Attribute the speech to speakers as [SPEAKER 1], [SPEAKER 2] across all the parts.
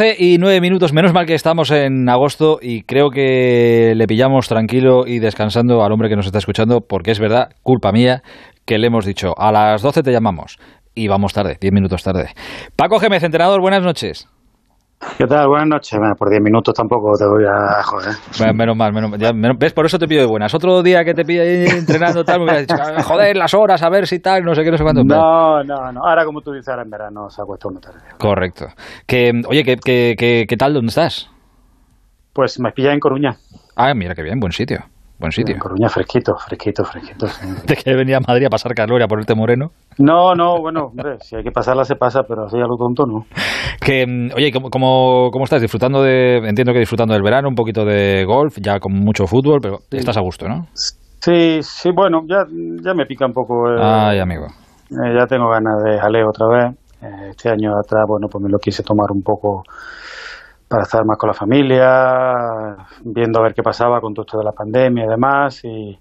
[SPEAKER 1] 12 y 9 minutos, menos mal que estamos en agosto y creo que le pillamos tranquilo y descansando al hombre que nos está escuchando, porque es verdad, culpa mía, que le hemos dicho, a las 12 te llamamos y vamos tarde, 10 minutos tarde. Paco Gémez, entrenador, buenas noches.
[SPEAKER 2] ¿Qué tal? Buenas noches. Bueno, por 10 minutos tampoco te voy a joder.
[SPEAKER 1] Bueno, menos mal, menos, ya, menos, ¿ves? Por eso te pido de buenas. Otro día que te pilla ahí entrenando tal, me hubieras dicho, "Ah, joder, las horas, a ver si tal, no sé qué, no sé cuánto.
[SPEAKER 2] No, no, no. Ahora, como tú dices, ahora en verano se acuesta uno tarde.
[SPEAKER 1] Correcto. Que, oye, ¿qué, qué, qué, qué tal? ¿Dónde estás?
[SPEAKER 2] Pues me pilla en Coruña.
[SPEAKER 1] Ah, mira qué bien, buen sitio. Buen sitio.
[SPEAKER 2] En Coruña, fresquito, fresquito, fresquito. sí.
[SPEAKER 1] De que venía a Madrid a pasar calor y a ponerte moreno.
[SPEAKER 2] No, no, bueno, hombre, si hay que pasarla se pasa, pero así a lo tonto no.
[SPEAKER 1] Que, mm, oye, ¿cómo, cómo, cómo estás? Disfrutando de, entiendo que disfrutando del verano, un poquito de golf, ya con mucho fútbol, pero estás a gusto, ¿no?
[SPEAKER 2] Sí, sí, bueno, ya, ya me pica un poco. eh,
[SPEAKER 1] Ay, amigo.
[SPEAKER 2] eh, ya tengo ganas de jaleo otra vez. Eh, este año atrás, bueno, pues me lo quise tomar un poco para estar más con la familia, viendo a ver qué pasaba con todo esto de la pandemia y demás. Y,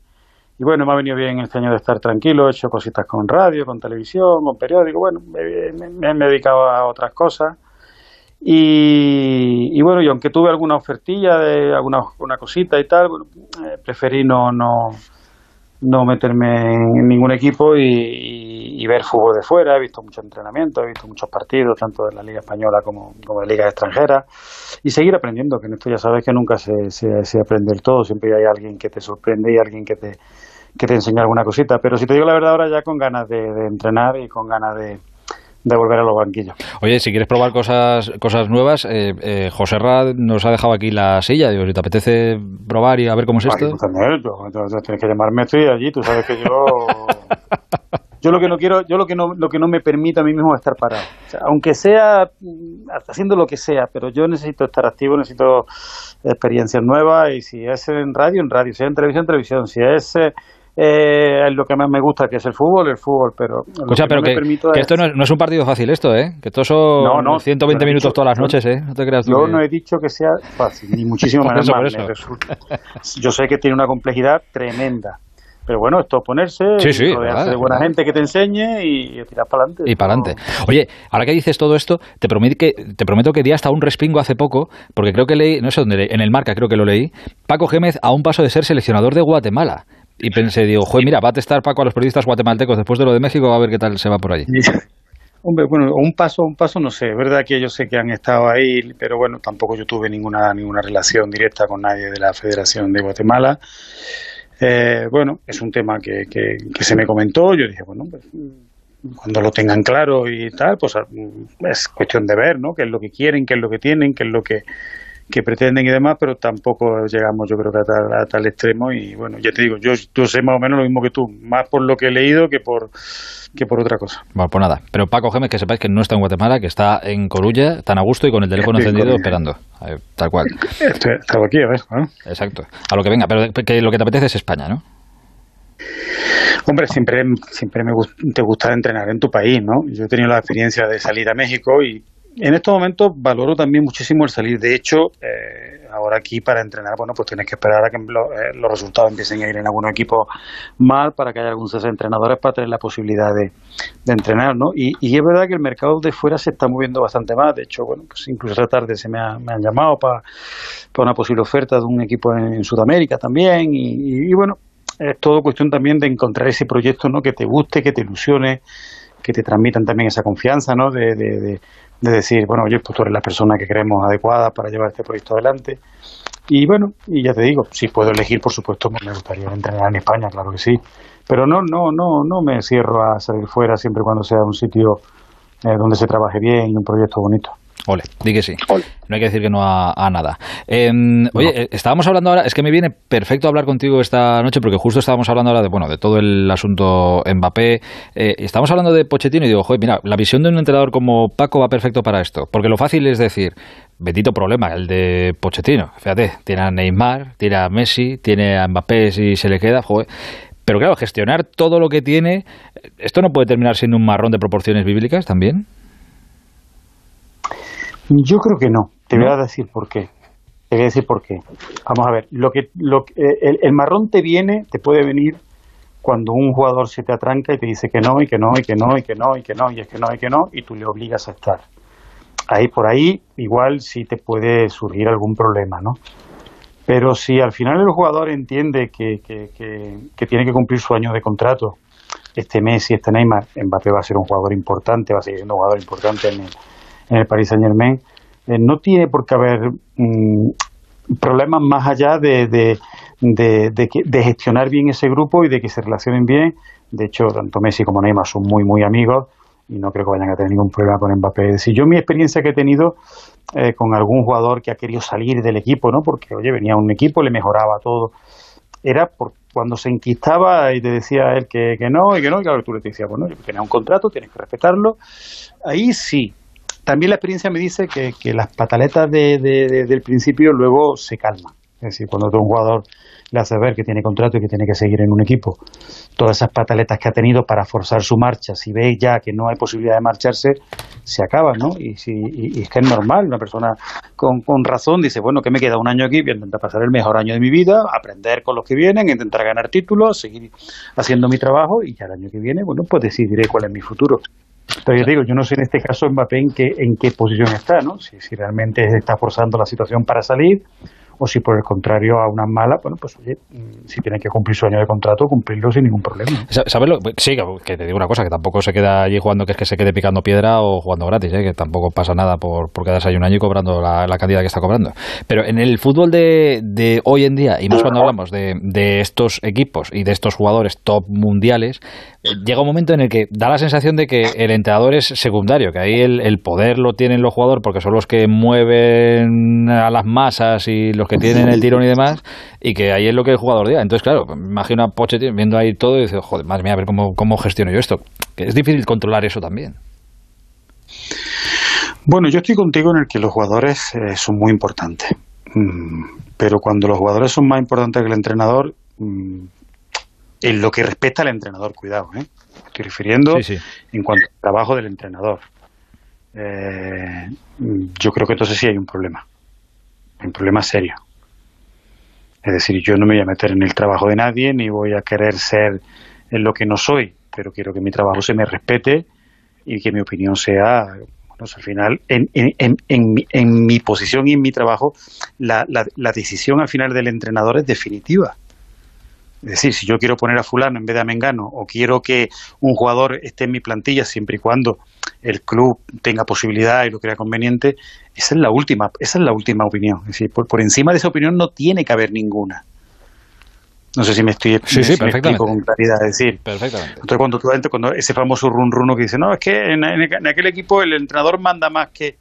[SPEAKER 2] bueno, me ha venido bien este año de estar tranquilo, he hecho cositas con radio, con televisión, con periódico, bueno, me he dedicado a otras cosas. Y, y bueno, y aunque tuve alguna ofertilla de alguna una cosita y tal, bueno, eh, preferí no, no, no meterme en ningún equipo y, y- ver fútbol de fuera. He visto muchos entrenamientos, he visto muchos partidos, tanto de la Liga Española como, como de ligas extranjeras. Y seguir aprendiendo, que en esto ya sabes que nunca se, se, aprende del todo. Siempre hay alguien que te sorprende y alguien que te, que te enseña alguna cosita. Pero si te digo la verdad, ahora ya con ganas de entrenar y con ganas de, de volver a los banquillos.
[SPEAKER 1] Oye, si quieres probar cosas cosas nuevas, eh, eh, José Ra nos ha dejado aquí la silla. Digo, si te apetece probar y a ver cómo es
[SPEAKER 2] Vale,
[SPEAKER 1] esto.
[SPEAKER 2] también, yo- entonces tienes que llamarme, estoy allí, tú sabes que yo... Yo lo que no quiero, yo lo que no, lo que no me permite a mí mismo es estar parado. O sea, aunque sea mm, haciendo lo que sea, pero yo necesito estar activo, necesito experiencias nuevas y si es en radio, en radio, si es en televisión, en televisión, si es eh, lo que más me gusta, que es el fútbol, el fútbol, pero
[SPEAKER 1] Escucha,
[SPEAKER 2] que
[SPEAKER 1] pero
[SPEAKER 2] no
[SPEAKER 1] que,
[SPEAKER 2] permito
[SPEAKER 1] que
[SPEAKER 2] es-
[SPEAKER 1] esto no es, no es un partido fácil esto, ¿eh? Que esto son
[SPEAKER 2] No, no,
[SPEAKER 1] 120
[SPEAKER 2] yo no he
[SPEAKER 1] minutos
[SPEAKER 2] dicho-
[SPEAKER 1] todas las noches, ¿eh? No te creas tú
[SPEAKER 2] Yo
[SPEAKER 1] que-
[SPEAKER 2] no he dicho que sea fácil, ni muchísimo menos. Yo sé que tiene una complejidad tremenda. Pero bueno, esto es ponerse,
[SPEAKER 1] Sí, sí,
[SPEAKER 2] rodearse de buena
[SPEAKER 1] verdad.
[SPEAKER 2] gente que te enseñe y, tirar para adelante.
[SPEAKER 1] Y para adelante. Oye, ahora que dices todo esto, te prometo que te prometo que di hasta un respingo hace poco, porque creo que leí, no sé dónde leí, en el Marca creo que lo leí, Paco Gémez a un paso de ser seleccionador de Guatemala. Y pensé, digo, joder, mira, va a testar Paco a los periodistas guatemaltecos después de lo de México, a ver qué tal se va por allí.
[SPEAKER 2] Hombre, bueno, un paso, un paso no sé. Es verdad que yo sé que han estado ahí, pero bueno, tampoco yo tuve ninguna ninguna relación directa con nadie de la Federación de Guatemala. Eh, bueno, es un tema que, que, que se me comentó. Yo dije, bueno, pues, cuando lo tengan claro y tal, pues mm, es cuestión de ver, ¿no? Qué es lo que quieren, qué es lo que tienen, qué es lo que, que pretenden y demás, pero tampoco llegamos, yo creo que a tal, a tal extremo. Y bueno, ya te digo, yo, yo sé más o menos lo mismo que tú, más por lo que he leído que por que por otra cosa.
[SPEAKER 1] Bueno, pues nada. Pero Paco Gémez, que sepáis que no está en Guatemala, que está en Corulla, tan a gusto y con el teléfono
[SPEAKER 2] Estoy
[SPEAKER 1] encendido
[SPEAKER 2] Coruña.
[SPEAKER 1] esperando. Eh, tal cual.
[SPEAKER 2] Estoy- Estaba aquí, a ver. ¿no?
[SPEAKER 1] Exacto. A lo que venga. Pero que lo que te apetece es España, ¿no?
[SPEAKER 2] Hombre, siempre, siempre me te gusta entrenar en tu país, ¿no? Yo he tenido la experiencia de salir a México y en estos momentos valoro también muchísimo el salir. De hecho, eh, ahora aquí para entrenar, bueno, pues tienes que esperar a que eh, los resultados empiecen a ir en algunos equipos mal para que haya algunos cese entrenadores para tener la posibilidad de, entrenar, ¿no? Y, es verdad que el mercado de fuera se está moviendo bastante más. De hecho, bueno, pues incluso esta tarde se me, ha- me han llamado para, una posible oferta de un equipo en, en Sudamérica también. Y, y- y bueno, es todo cuestión también de encontrar ese proyecto, ¿no? Que te guste, que te ilusione, que te transmitan también esa confianza, ¿no? De, de, de, de decir, bueno, oye, pues tú eres la persona que creemos adecuada para llevar este proyecto adelante. Y bueno, y ya te digo, si puedo elegir, por supuesto, pues me gustaría entrenar en España, claro que sí. Pero no, no, no, no me cierro a salir fuera siempre cuando sea un sitio eh, donde se trabaje bien y un proyecto bonito.
[SPEAKER 1] Ole, di que sí.
[SPEAKER 2] Ole.
[SPEAKER 1] No hay que decir que no a, a nada. Eh, Oye, estábamos hablando ahora, es que me viene perfecto hablar contigo esta noche porque justo estábamos hablando ahora de, bueno, de todo el asunto Mbappé. Eh, estamos hablando de Pochettino y digo, joder, mira, la visión de un entrenador como Paco va perfecto para esto. Porque lo fácil es decir, bendito problema, el de Pochettino. Fíjate, tiene a Neymar, tiene a Messi, tiene a Mbappé si se le queda, joder. Pero claro, gestionar todo lo que tiene, ¿esto no puede terminar siendo un marrón de proporciones bíblicas también?
[SPEAKER 2] Yo creo que no. Te voy a decir por qué. Te voy a decir por qué. Vamos a ver, lo que, lo, que- eh, el, el marrón te viene, te puede venir cuando un jugador se te atranca y te dice que no, y que no, y que no, y que no, y que no, y es que no, y que no, y tú le obligas a estar. ahí por ahí igual sí te puede surgir algún problema, ¿no? Pero si al final el jugador entiende que, que, que, tiene que cumplir su año de contrato, este Messi, este Neymar, Mbappé va a ser un jugador importante, va a seguir siendo un jugador importante en el, en el Paris Saint Germain, eh, no tiene por qué haber mm, problemas más allá de, de, de, de, gestionar bien ese grupo y de que se relacionen bien. De hecho, tanto Messi como Neymar son muy, muy amigos y no creo que vayan a tener ningún problema con Mbappé. Si yo mi experiencia que he tenido eh, con algún jugador que ha querido salir del equipo, ¿no? Porque, oye, venía un equipo, le mejoraba todo, era por, cuando se enquistaba y te decía él que, que no y que no, y claro, tú le decías, bueno, tienes un contrato, tienes que respetarlo. Ahí sí. También la experiencia me dice que, que las pataletas de, del principio luego se calman. Es decir, cuando un jugador le hace ver que tiene contrato y que tiene que seguir en un equipo, todas esas pataletas que ha tenido para forzar su marcha, si ve ya que no hay posibilidad de marcharse, se acaban, ¿no? Y, si, y, es que es normal, una persona con, con, razón dice, bueno, que me queda un año aquí, voy a intentar pasar el mejor año de mi vida, aprender con los que vienen, intentar ganar títulos, seguir haciendo mi trabajo y ya el año que viene, bueno, pues decidiré cuál es mi futuro. Entonces, yo digo, yo no sé en este caso Mbappé en qué, en qué posición está, ¿no? Si, si realmente está forzando la situación para salir o si por el contrario a una mala, bueno, pues oye, mm, si tiene que cumplir su año de contrato, cumplirlo sin ningún problema.
[SPEAKER 1] ¿Sabes? Sí, que te digo una cosa, que tampoco se queda allí jugando que es que se quede picando piedra o jugando gratis, ¿eh? que tampoco pasa nada por, por quedarse ahí un año y cobrando la, cantidad que está cobrando. Pero en el fútbol de, de hoy en día, y más cuando hablamos de, de estos equipos y de estos jugadores top mundiales, llega un momento en el que da la sensación de que el entrenador es secundario, que ahí el, poder lo tienen los jugadores porque son los que mueven a las masas y los que tienen el tirón y demás, y que ahí es lo que el jugador diga. Entonces, claro, me imagino a Pochettino viendo ahí todo y dice, joder, madre mía, a ver cómo, cómo gestiono yo esto. Es difícil controlar eso también.
[SPEAKER 2] Bueno, yo estoy contigo en el que los jugadores eh, son muy importantes. Mm, pero cuando los jugadores son más importantes que el entrenador, mm, en lo que respecta al entrenador, cuidado, ¿eh? estoy refiriendo en cuanto al trabajo del entrenador. Eh, yo creo que entonces sí hay un problema, un problema serio. Es decir, yo no me voy a meter en el trabajo de nadie, ni voy a querer ser en lo que no soy, pero quiero que mi trabajo se me respete y que mi opinión sea, bueno, al final, en, en, en, en, mi posición y en mi trabajo, la, la, la decisión al final del entrenador es definitiva. Es decir, si yo quiero poner a fulano en vez de a Mengano o quiero que un jugador esté en mi plantilla siempre y cuando el club tenga posibilidad y lo crea conveniente, esa es la última, esa es la última opinión. Es decir, por, por encima de esa opinión no tiene que haber ninguna. No sé si me estoy
[SPEAKER 1] sí, sí, explico
[SPEAKER 2] con claridad. Es decir,
[SPEAKER 1] perfectamente.
[SPEAKER 2] Entonces, cuando tú cuando ese famoso run runo que dice, no, es que en, en, aquel equipo el entrenador manda más que.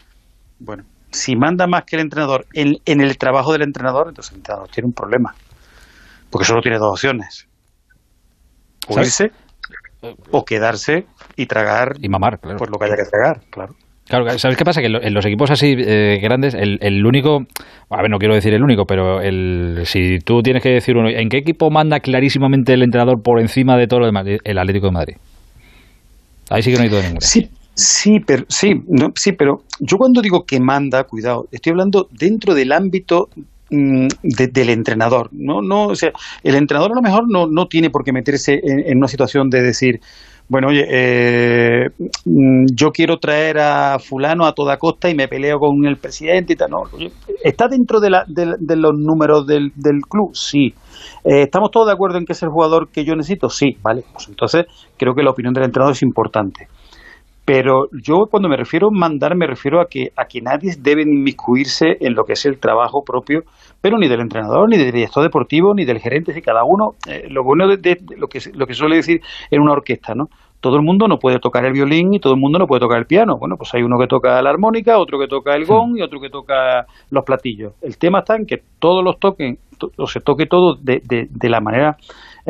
[SPEAKER 2] Bueno, si manda más que el entrenador en, en el trabajo del entrenador, entonces el entrenador tiene un problema. Porque solo tiene dos opciones. O irse o quedarse y tragar
[SPEAKER 1] y mamar, claro.
[SPEAKER 2] por lo que haya que tragar, claro.
[SPEAKER 1] Claro, ¿sabes qué pasa? Que en los equipos así eh, grandes, el, el, único, a ver, no quiero decir el único, pero el, si tú tienes que decir uno, ¿en qué equipo manda clarísimamente el entrenador por encima de todo lo demás? El Atlético de Madrid. Ahí sí que no hay todo ninguna.
[SPEAKER 2] Sí, sí, pero, sí, no, sí, pero yo cuando digo que manda, cuidado, estoy hablando dentro del ámbito Mm, del entrenador. ¿no? No, o sea, el entrenador a lo mejor no, no tiene por qué meterse en, una situación de decir, bueno, oye, eh, mm, yo quiero traer a fulano a toda costa y me peleo con el presidente y tal. No, ¿Está dentro de, la, de, los números del, del club? Sí. Eh, ¿Estamos todos de acuerdo en que es el jugador que yo necesito? Sí, vale. Pues entonces creo que la opinión del entrenador es importante. Pero yo cuando me refiero a mandar me refiero a que, a que nadie debe inmiscuirse en lo que es el trabajo propio, pero ni del entrenador, ni del director deportivo, ni del gerente, si cada uno, eh, lo bueno de, lo, que, lo que suele decir en una orquesta, ¿no? Todo el mundo no puede tocar el violín y todo el mundo no puede tocar el piano. Bueno, pues hay uno que toca la armónica, otro que toca el gong y otro que toca los platillos. El tema está en que todos los toquen, o se toque todo de, de, de la manera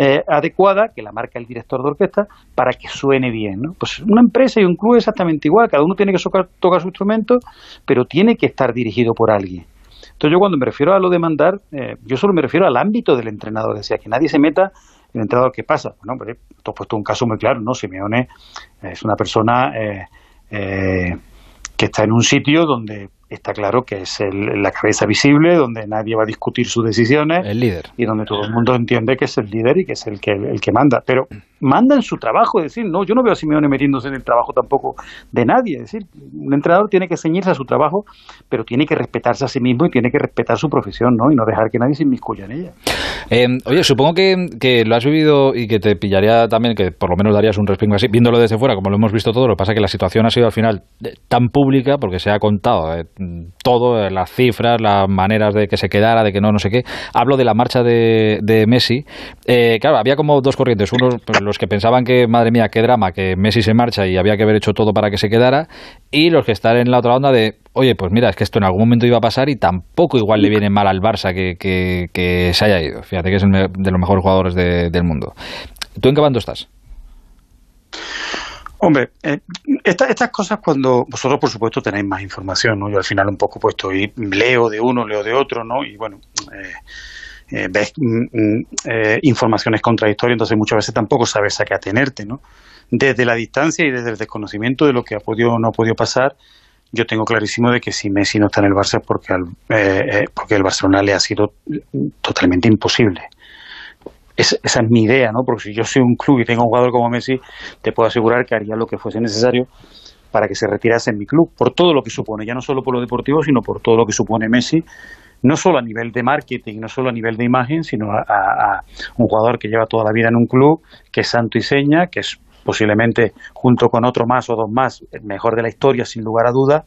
[SPEAKER 2] eh, adecuada, que la marca el director de orquesta, para que suene bien. ¿no? Pues una empresa y un club es exactamente igual, cada uno tiene que tocar, su instrumento, pero tiene que estar dirigido por alguien. Entonces yo cuando me refiero a lo de mandar, eh, yo solo me refiero al ámbito del entrenador, es decir, que nadie se meta el entrenador ¿qué pasa. Bueno, hombre, tú has puesto un caso muy claro, ¿no? Simeone es una persona eh, que está en un sitio donde está claro que es la cabeza visible, donde nadie va a discutir sus decisiones.
[SPEAKER 1] El líder.
[SPEAKER 2] Y donde todo el mundo entiende que es el líder y que es el que, el que manda. Pero manda en su trabajo, es decir, no, yo no veo a Simeone metiéndose en el trabajo tampoco de nadie, es decir, un entrenador tiene que ceñirse a su trabajo, pero tiene que respetarse a sí mismo y tiene que respetar su profesión, ¿no? Y no dejar que nadie se inmiscuya en ella.
[SPEAKER 1] Eh, oye, supongo que, lo has vivido y que te pillaría también, que por lo menos darías un respingo así, viéndolo desde fuera, como lo hemos visto todo, lo que pasa es que la situación ha sido al final eh, tan pública, porque se ha contado eh, todo, las cifras, las maneras de que se quedara, de que no, no sé qué. Hablo de la marcha de, de Messi. claro, había como dos corrientes. Unos, pues, los que pensaban que, madre mía, qué drama, que Messi se marcha y había que haber hecho todo para que se quedara, y los que están en la otra onda de, oye, pues mira, es que esto en algún momento iba a pasar y tampoco igual le viene mal al Barça que, que, se haya ido. Fíjate que es de los mejores jugadores del mundo. ¿Tú en qué bando estás?
[SPEAKER 2] Hombre, eh, estas cosas cuando vosotros, por supuesto, tenéis más información, ¿no? Yo al final un poco pues estoy, leo de uno, leo de otro, ¿no? Y bueno, eh, eh, ves mm, mm, eh, informaciones contradictorias, entonces muchas veces tampoco sabes a qué atenerte, ¿no? Desde la distancia y desde el desconocimiento de lo que ha podido o no ha podido pasar, yo tengo clarísimo de que si Messi no está en el Barça es porque, eh, porque el Barcelona le ha sido totalmente imposible. esa es mi idea, ¿no? Porque si yo soy un club y tengo un jugador como Messi, te puedo asegurar que haría lo que fuese necesario para que se retirase en mi club, por todo lo que supone, ya no solo por lo deportivo, sino por todo lo que supone Messi no solo a nivel de marketing, no solo a nivel de imagen, sino a, un jugador que lleva toda la vida en un club, que es santo y seña, que es posiblemente junto con otro más o dos más, el mejor de la historia, sin lugar a duda.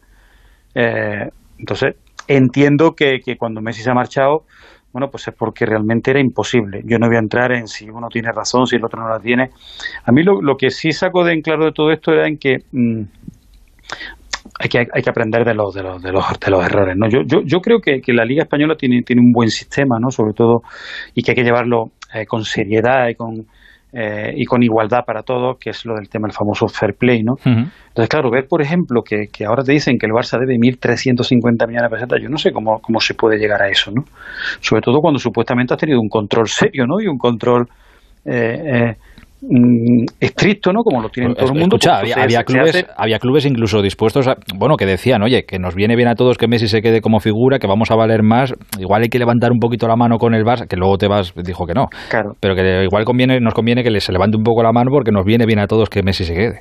[SPEAKER 2] Eh, entonces, entiendo que, cuando Messi se ha marchado, bueno, pues es porque realmente era imposible. Yo no voy a entrar en si uno tiene razón, si el otro no la tiene. A mí lo, que sí saco de en claro de todo esto era en que mm, hay que, hay que aprender de los, de los, de los, de los errores. ¿no? Yo, yo, yo creo que, que, la Liga Española tiene, tiene un buen sistema, ¿no? sobre todo, y que hay que llevarlo eh, con seriedad y con, eh, y con igualdad para todos, que es lo del tema del famoso fair play. ¿no? Entonces, claro, ver, por ejemplo, que, que ahora te dicen que el Barça debe 1.350 millones de pesetas, yo no sé cómo, cómo se puede llegar a eso. ¿no? Sobre todo cuando supuestamente has tenido un control serio ¿no? y un control. Eh, Mm, estricto, ¿no? Como lo tienen todo el mundo.
[SPEAKER 1] Escucha, había, clubes, había clubes incluso dispuestos a, bueno, que decían, oye, que nos viene bien a todos que Messi se quede como figura, que vamos a valer más, igual hay que levantar un poquito la mano con el Barça, que luego te vas, dijo que no. Claro. Pero que igual conviene, nos conviene que se levante un poco la mano porque nos viene bien a todos que Messi se quede.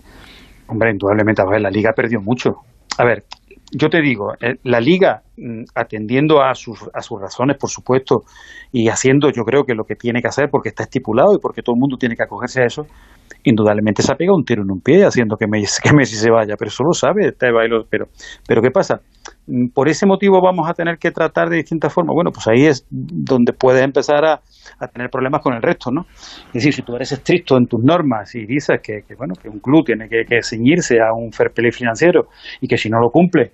[SPEAKER 2] Hombre, indudablemente, a ver, la Liga perdió mucho. A ver, yo te digo, eh, la liga, mm, atendiendo a sus, a sus razones, por supuesto, y haciendo yo creo que lo que tiene que hacer, porque está estipulado y porque todo el mundo tiene que acogerse a eso, indudablemente se ha pegado un tiro en un pie haciendo que Messi, que Messi se vaya, pero eso lo sabe, pero, pero ¿qué pasa? Mm, por ese motivo vamos a tener que tratar de distintas formas. Bueno, pues ahí es donde puedes empezar a, tener problemas con el resto, ¿no? Es decir, si tú eres estricto en tus normas y dices que, bueno, que un club tiene que, que ceñirse a un fair play financiero y que si no lo cumple,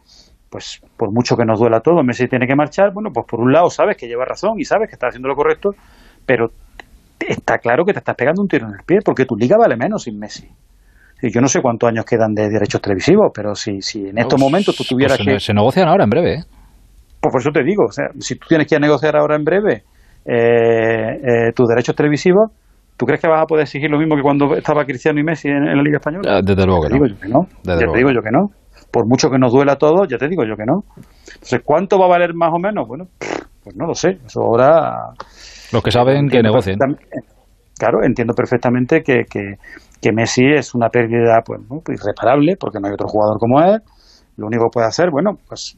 [SPEAKER 2] pues por mucho que nos duela todo, Messi tiene que marchar, bueno, pues por un lado sabes que lleva razón y sabes que está haciendo lo correcto, pero está claro que te estás pegando un tiro en el pie, porque tu liga vale menos sin Messi. Yo no sé cuántos años quedan de derechos televisivos, pero si, si en estos momentos tú tuvieras
[SPEAKER 1] pues
[SPEAKER 2] que...
[SPEAKER 1] Se negocian ahora en breve, ¿eh?
[SPEAKER 2] Pues por eso te digo, o sea, si tú tienes que negociar ahora en breve eh, eh, tus derechos televisivos, ¿tú crees que vas a poder exigir lo mismo que cuando estaba Cristiano y Messi en, la Liga Española?
[SPEAKER 1] Ah, desde luego que
[SPEAKER 2] Digo que no. ya te digo yo que no por mucho que nos duela todo, ya te digo yo que no. Entonces, ¿cuánto va a valer más o menos? Bueno, pues no lo sé. Eso ahora.
[SPEAKER 1] Los que saben que negocien.
[SPEAKER 2] Claro, entiendo perfectamente que, que, Messi es una pérdida pues, irreparable, porque no hay otro jugador como él. Lo único que puede hacer, bueno, pues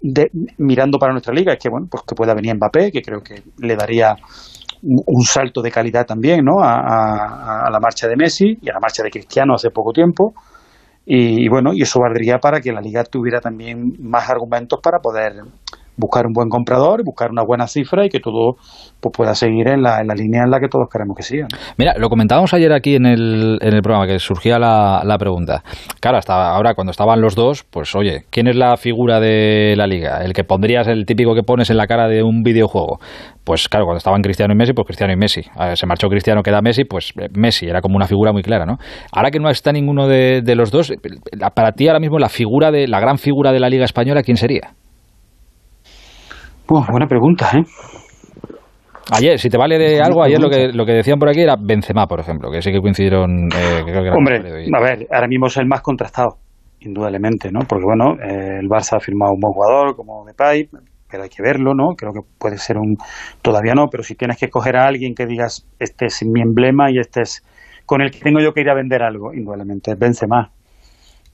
[SPEAKER 2] de, mirando para nuestra liga, es que bueno, pues que pueda venir Mbappé, que creo que le daría un salto de calidad también, ¿no? a la marcha de Messi y a la marcha de Cristiano hace poco tiempo. Y, bueno, y eso valdría para que la liga tuviera también más argumentos para poder buscar un buen comprador, buscar una buena cifra y que todo pues, pueda seguir en la, en la línea en la que todos queremos que siga.
[SPEAKER 1] Mira, lo comentábamos ayer aquí en el, en el programa, que surgía la, la pregunta. Claro, hasta ahora cuando estaban los dos, pues oye, ¿quién es la figura de la liga? El que pondrías, el típico que pones en la cara de un videojuego. Pues claro, cuando estaban Cristiano y Messi, pues Cristiano y Messi. se marchó Cristiano, queda Messi, pues eh, Messi, era como una figura muy clara, ¿no? Ahora que no está ninguno de, de los dos, para ti ahora mismo la figura de, la gran figura de la liga española, ¿quién sería?
[SPEAKER 2] Pues buena pregunta, ¿eh?
[SPEAKER 1] Ayer, si te vale de algo, ayer lo que, lo que decían por aquí era Benzema, por ejemplo, que sí que coincidieron.
[SPEAKER 2] Eh, Hombre, a ver, ahora mismo es el más contrastado, indudablemente, ¿no? Porque bueno, eh, el Barça ha firmado un buen jugador como Depay, pero hay que verlo, ¿no? Creo que puede ser un. Todavía no, pero si tienes que escoger a alguien que digas, este es mi emblema y este es con el que tengo yo que ir a vender algo, indudablemente, es Benzema.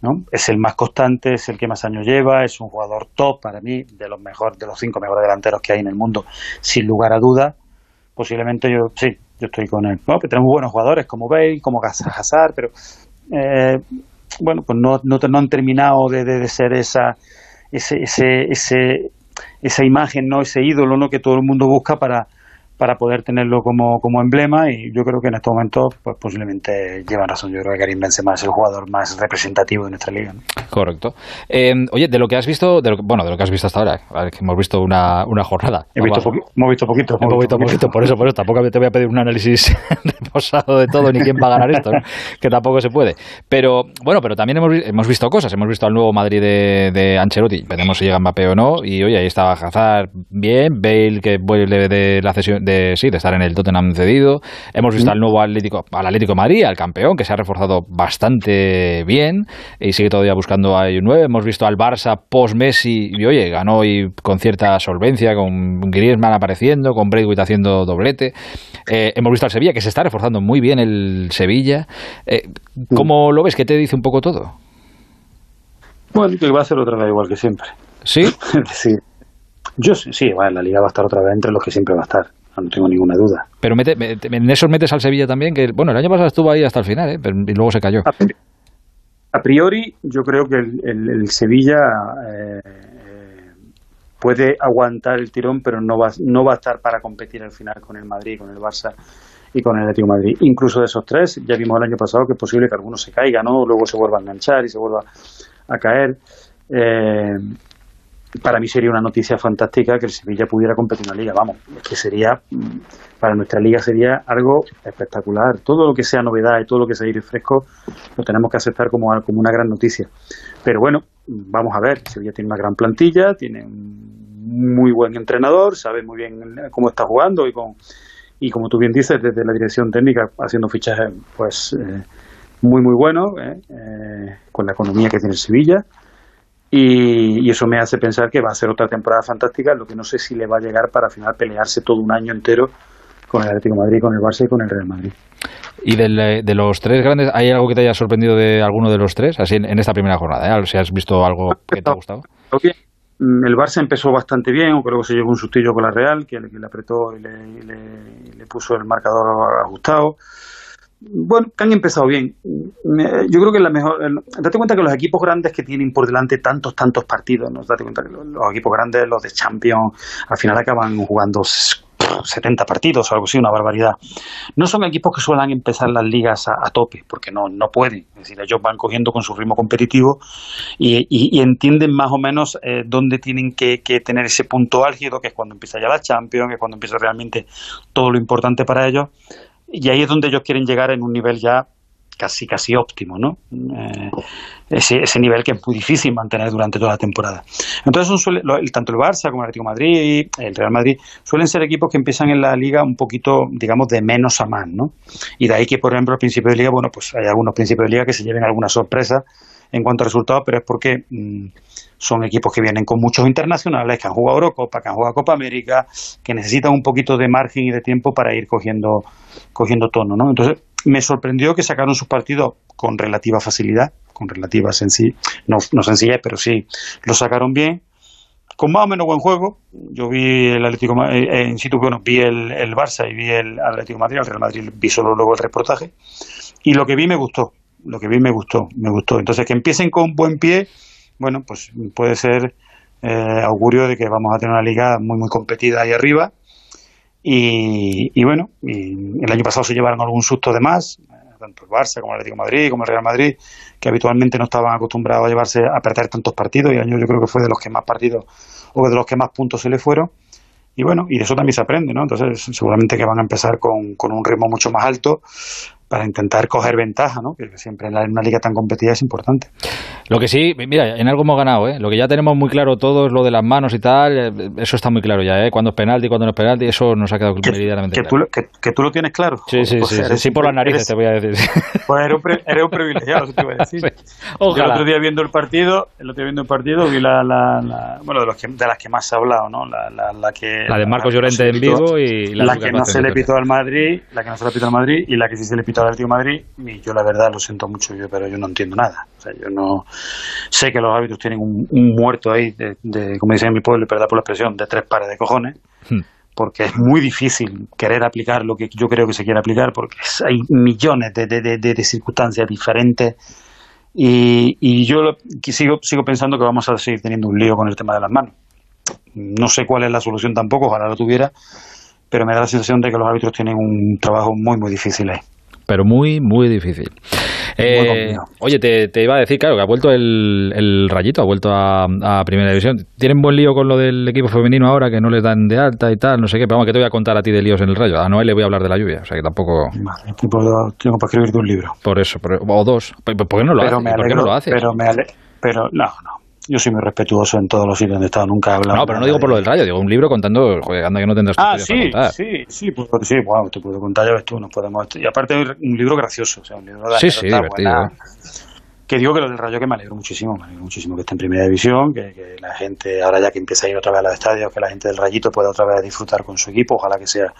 [SPEAKER 2] ¿No? Es el más constante, es el que más años lleva, es un jugador top para mí, de los mejores, de los cinco mejores delanteros que hay en el mundo, sin lugar a duda. Posiblemente yo, sí, yo estoy con él. ¿no? Tenemos buenos jugadores como Bale, como Hazard, pero eh, bueno, pues no, no, no han terminado de, de, de ser esa, ese, ese, ese, esa imagen, no ese ídolo ¿no? que todo el mundo busca para, para poder tenerlo como, como emblema y yo creo que en estos momentos pues posiblemente llevan razón. Yo creo que Karim Benzema es el jugador más representativo de nuestra liga. ¿no?
[SPEAKER 1] Correcto. Eh, oye, de lo que has visto, de lo, bueno, de lo que has visto hasta ahora, que hemos visto una, una jornada.
[SPEAKER 2] He visto poqui hemos visto poquito.
[SPEAKER 1] Hemos visto poquito, por eso, por eso. Tampoco te voy a pedir un análisis reposado de todo ni quién va a ganar esto, ¿no? que tampoco se puede. Pero bueno, pero también hemos, hemos visto cosas. Hemos visto al nuevo Madrid de, de Ancelotti. Veremos si llega Mbappé o no. Y oye, ahí estaba Hazard bien, Bale que vuelve de la cesión de sí, de estar en el Tottenham cedido. Hemos visto al nuevo Atlético, al Atlético Madrid, al campeón, que se ha reforzado bastante bien y sigue todavía buscando a un 9. Hemos visto al Barça post-Messi y, oye, ganó y con cierta solvencia, con Griezmann apareciendo, con Braithwaite haciendo doblete. Eh, hemos visto al Sevilla, que se está reforzando muy bien el Sevilla. Eh, ¿Cómo lo ves? ¿Qué te dice un poco todo?
[SPEAKER 2] Bueno, que va a ser otra vez igual que siempre.
[SPEAKER 1] ¿Sí?
[SPEAKER 2] sí. Yo sí, bueno, la liga va a estar otra vez entre los que siempre va a estar no tengo ninguna duda.
[SPEAKER 1] Pero mete, en esos metes al Sevilla también, que bueno, el año pasado estuvo ahí hasta el final, ¿eh? Pero, y luego se cayó.
[SPEAKER 2] A, priori, yo creo que el, el, el Sevilla eh, puede aguantar el tirón, pero no va, no va a estar para competir al final con el Madrid, con el Barça y con el Atlético Madrid. Incluso de esos tres, ya vimos el año pasado que es posible que alguno se caiga, ¿no? Luego se vuelva a enganchar y se vuelva a caer. Eh, para mí sería una noticia fantástica que el Sevilla pudiera competir en la liga. Vamos, que sería, mm, para nuestra liga sería algo espectacular. Todo lo que sea novedad y todo lo que sea aire fresco lo tenemos que aceptar como, como una gran noticia. Pero bueno, vamos a ver. Sevilla tiene una gran plantilla, tiene un muy buen entrenador, sabe muy bien cómo está jugando y con y como tú bien dices, desde la dirección técnica haciendo fichajes pues eh, muy muy buenos, eh, eh, con la economía que tiene Sevilla y, y, eso me hace pensar que va a ser otra temporada fantástica, lo que no sé si le va a llegar para al final pelearse todo un año entero con el Atlético de Madrid, con el Barça y con el Real Madrid.
[SPEAKER 1] ¿Y eh, de los tres grandes, hay algo que te haya sorprendido de alguno de los tres, así en, en esta primera jornada? ¿eh? Si has visto algo que te ha gustado.
[SPEAKER 2] Okay. Mm, el Barça empezó bastante bien, aunque luego se llevó un sustillo con la Real, que, que le apretó y le, y le, le puso el marcador ajustado bueno, que han empezado bien. Yo creo que la mejor. Date cuenta que los equipos grandes que tienen por delante tantos, tantos partidos, ¿no? date cuenta que los, equipos grandes, los de Champions, al final acaban jugando 70 partidos o algo así, una barbaridad. No son equipos que suelen empezar las ligas a, tope, porque no, no pueden. Es decir, ellos van cogiendo con su ritmo competitivo y, y, y entienden más o menos eh, dónde tienen que, que, tener ese punto álgido, que es cuando empieza ya la Champions, que es cuando empieza realmente todo lo importante para ellos y ahí es donde ellos quieren llegar en un nivel ya casi casi óptimo, ¿no? Eh, ese, ese, nivel que es muy difícil mantener durante toda la temporada. Entonces, suele, lo, tanto el Barça como el Atlético Madrid, el Real Madrid, suelen ser equipos que empiezan en la liga un poquito, digamos, de menos a más, ¿no? Y de ahí que, por ejemplo, al principio de liga, bueno, pues hay algunos principios de liga que se lleven alguna sorpresa en cuanto a resultados, pero es porque mmm, son equipos que vienen con muchos internacionales, que han jugado Eurocopa, que han jugado Copa América, que necesitan un poquito de margen y de tiempo para ir cogiendo, cogiendo tono, ¿no? Entonces, me sorprendió que sacaron sus partidos con relativa facilidad, con relativa sencillez, no, sencillez, pero sí, lo sacaron bien, con más o menos buen juego. Yo vi el Atlético eh, en situ, bueno, vi el, Barça y vi el Atlético Madrid, el Real Madrid vi solo luego el reportaje, y lo que vi me gustó, lo que vi me gustó, me gustó. Entonces, que empiecen con buen pie bueno, pues puede ser eh, augurio de que vamos a tener una liga muy, muy competida ahí arriba. Y, bueno, y el año pasado se llevaron algún susto de más, tanto el Barça como el Atlético Madrid, como el Real Madrid, que habitualmente no estaban acostumbrados a llevarse a perder tantos partidos, y el año yo creo que fue de los que más partidos o de los que más puntos se le fueron. Y bueno, y de eso también se aprende, ¿no? Entonces, seguramente que van a empezar con, con un ritmo mucho más alto, para intentar coger ventaja, ¿no? que siempre en una liga tan competida es importante.
[SPEAKER 1] Lo que sí, mira, en algo hemos ganado, ¿eh? lo que ya tenemos muy claro todos, lo de las manos y tal, eh, eso está muy claro ya, ¿eh? cuando es penalti, cuando no es penalti, eso nos ha quedado meridianamente
[SPEAKER 2] que, claro. Tú, que, que, tú lo tienes claro.
[SPEAKER 1] Sí, sí, pues sí, eres, sí, por las narices eres, te voy a decir.
[SPEAKER 2] Pues eres un, eres un privilegiado, eso te voy a decir. Ojalá. Yo el otro día viendo el partido, el otro día viendo el partido, vi la, la, la bueno, de, los que, de las que más se ha hablado, ¿no? La, la, la que...
[SPEAKER 1] La de Marcos Llorente en vivo y
[SPEAKER 2] la, la que no se le pitó al Madrid, la que no se le pitó al Madrid y la que sí se le pitó del Atlético Madrid y yo la verdad lo siento mucho yo, pero yo no entiendo nada. O sea, yo no sé que los árbitros tienen un, muerto ahí de, como dicen en mi pueblo, perdón por la expresión, de tres pares de cojones. Hmm. Porque es muy difícil querer aplicar lo que yo creo que se quiere aplicar, porque hay millones de, de, de circunstancias diferentes y, y yo sigo, sigo pensando que vamos a seguir teniendo un lío con el tema de las manos. No sé cuál es la solución tampoco, ojalá lo tuviera, pero me da la sensación de que los árbitros tienen un trabajo muy, muy difícil ahí
[SPEAKER 1] pero muy, muy difícil. Eh, oye, te, iba a decir, claro, que ha vuelto el, Rayito, ha vuelto a, Primera División. ¿Tienen buen lío con lo del equipo femenino ahora, que no les dan de alta y tal? No sé qué, pero vamos, que te voy a contar a ti de líos en el Rayo. A Noel le voy a hablar de la lluvia, o sea que tampoco...
[SPEAKER 2] Vale, tengo para escribirte un libro.
[SPEAKER 1] Por eso, o dos. ¿Por qué no lo haces? ¿Por qué no lo haces?
[SPEAKER 2] Pero, me pero no, no yo soy muy respetuoso en todos los sitios donde he estado, nunca he hablado.
[SPEAKER 1] No, pero no digo por lo del rayo, digo un libro contando, joder, anda que no tendrás
[SPEAKER 2] Ah, sí, sí, sí, pues, sí, wow, te puedo contar, ya ves tú, nos podemos. Y aparte, un libro gracioso, o sea, un libro de
[SPEAKER 1] Sí, sí, divertido.
[SPEAKER 2] Que digo que lo del rayo que me alegro muchísimo, me alegro muchísimo que esté en primera división, que, que, la gente, ahora ya que empieza a ir otra vez a los estadios, que la gente del rayito pueda otra vez disfrutar con su equipo, ojalá que sea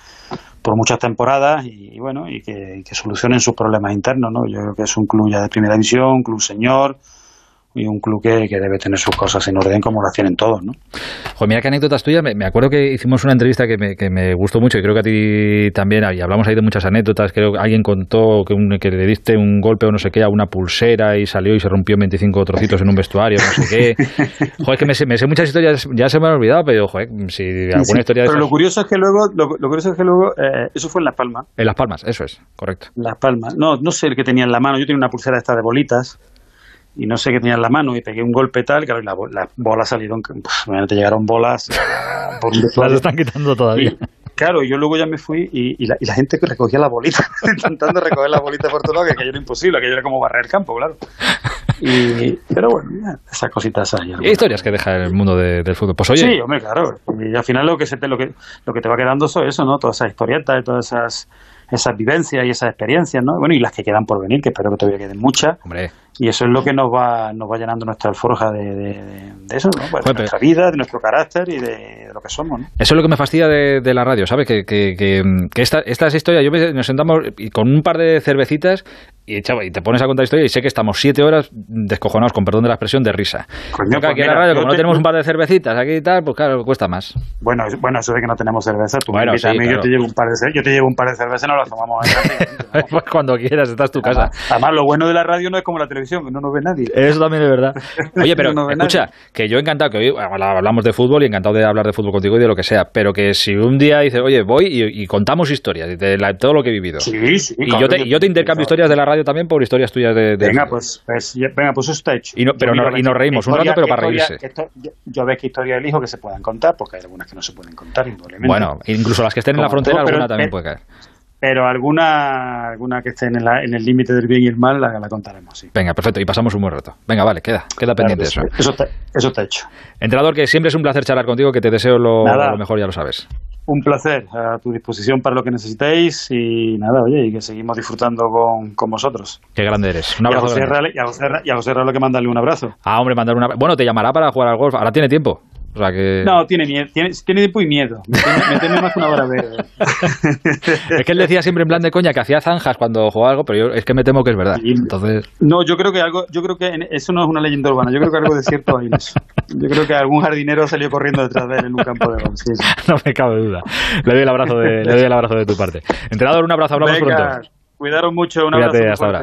[SPEAKER 2] por muchas temporadas y, bueno, y que, y que solucionen sus problemas internos, ¿no? Yo creo que es un club ya de primera división, un club señor, y un club que, debe tener sus cosas en orden como lo hacen todos, ¿no?
[SPEAKER 1] Joder, mira qué anécdotas tuyas. Me, acuerdo que hicimos una entrevista que me, que me, gustó mucho y creo que a ti también, y hablamos ahí de muchas anécdotas. Creo que alguien contó que, que le diste un golpe o no sé qué a una pulsera y salió y se rompió 25 trocitos en un vestuario, no sé qué. Joder, que me sé, me sé muchas historias, ya se me han olvidado, pero joder, si alguna historia
[SPEAKER 2] de Pero lo curioso es que luego, lo, curioso es que luego, eh, eso fue en Las Palmas.
[SPEAKER 1] En Las Palmas, eso es, correcto.
[SPEAKER 2] Las Palmas. No, no sé el que tenía en la mano. Yo tenía una pulsera esta de bolitas y no sé qué tenía en la mano y pegué un golpe tal, claro, y las la bolas salieron, pues, te llegaron bolas.
[SPEAKER 1] por las están quitando todavía.
[SPEAKER 2] claro, yo luego ya me fui y, la, y la, gente que recogía la bolita, intentando recoger la bolita por todo lado, que era imposible, aquello era como barrer el campo, claro. Y, pero bueno, esas cositas hay.
[SPEAKER 1] Historias que deja el mundo del fútbol. Pues oye.
[SPEAKER 2] Sí, hombre, claro. Y al final lo que, se te, lo que, lo que te va quedando es eso, ¿no? Todas esas historietas, todas esas esas vivencias y esas experiencias, ¿no? Bueno, y las que quedan por venir, que espero que todavía queden muchas.
[SPEAKER 1] Hombre.
[SPEAKER 2] Y eso es lo que nos va, nos va llenando nuestra alforja de, de, eso, ¿no? Pues de nuestra vida, de nuestro carácter y de, lo que somos, ¿no?
[SPEAKER 1] Eso es lo que me fastidia de, la radio, ¿sabes? Que, que, que, que esta, estas historias, yo me, nos sentamos y con un par de cervecitas y, chava, y te pones a contar historia y sé que estamos siete horas descojonados, con perdón de la expresión, de risa. Coño, pues aquí en la radio, como no tenemos un par de cervecitas aquí y tal, pues claro, cuesta más.
[SPEAKER 2] Bueno, bueno eso de que no tenemos cerveza, tú bueno, sí, yo, te llevo un par de, yo te llevo un par de cervezas y nos las tomamos ahí.
[SPEAKER 1] pues cuando quieras, estás tu casa.
[SPEAKER 2] Además, lo bueno de la radio no es como la televisión, que no nos ve nadie.
[SPEAKER 1] Eso también es verdad. Oye, pero escucha, que yo encantado, que hoy hablamos de fútbol y encantado de hablar de fútbol contigo y de lo que sea, pero que si un día dices, oye, voy y, contamos historias de todo lo que he vivido.
[SPEAKER 2] Sí, sí.
[SPEAKER 1] Y yo te, yo te intercambio historias de la radio también por historias tuyas de...
[SPEAKER 2] venga, pues, pues, venga, pues eso está hecho.
[SPEAKER 1] Y, pero y nos reímos un rato, pero para reírse.
[SPEAKER 2] yo veo que historia del hijo que se puedan contar, porque hay algunas que no se pueden contar, indudablemente.
[SPEAKER 1] Bueno, incluso las que estén en la frontera, alguna también puede caer
[SPEAKER 2] pero alguna alguna que esté en, el límite del bien y el mal la, la, contaremos. Sí.
[SPEAKER 1] Venga, perfecto, y pasamos un buen rato. Venga, vale, queda, queda pendiente eso.
[SPEAKER 2] Eso está, eso está hecho.
[SPEAKER 1] Entrenador, que siempre es un placer charlar contigo, que te deseo lo, lo, mejor, ya lo sabes.
[SPEAKER 2] Un placer, a tu disposición para lo que necesitéis y nada, oye, y que seguimos disfrutando con, con vosotros.
[SPEAKER 1] Qué grande eres. Un abrazo.
[SPEAKER 2] Y a José, Real, lo que mandarle un abrazo.
[SPEAKER 1] Ah, hombre, mandarle un abrazo. Bueno, te llamará para jugar al golf. Ahora tiene tiempo.
[SPEAKER 2] No, tiene, miedo, tiene, tiene tiempo y miedo. Me teme más que una hora verde.
[SPEAKER 1] es que él decía siempre en plan de coña que hacía zanjas cuando jugaba algo, pero yo es que me temo que es verdad. Entonces...
[SPEAKER 2] No, yo creo que algo, yo creo que eso no es una leyenda urbana, yo creo que algo de cierto hay en eso. Yo creo que algún jardinero salió corriendo detrás de él en un campo de golf.
[SPEAKER 1] no me cabe duda. Le doy el abrazo de, le doy el abrazo de tu parte. Entrenador, un abrazo, hablamos pronto.
[SPEAKER 2] Cuidaron mucho, un abrazo.
[SPEAKER 1] hasta ahora.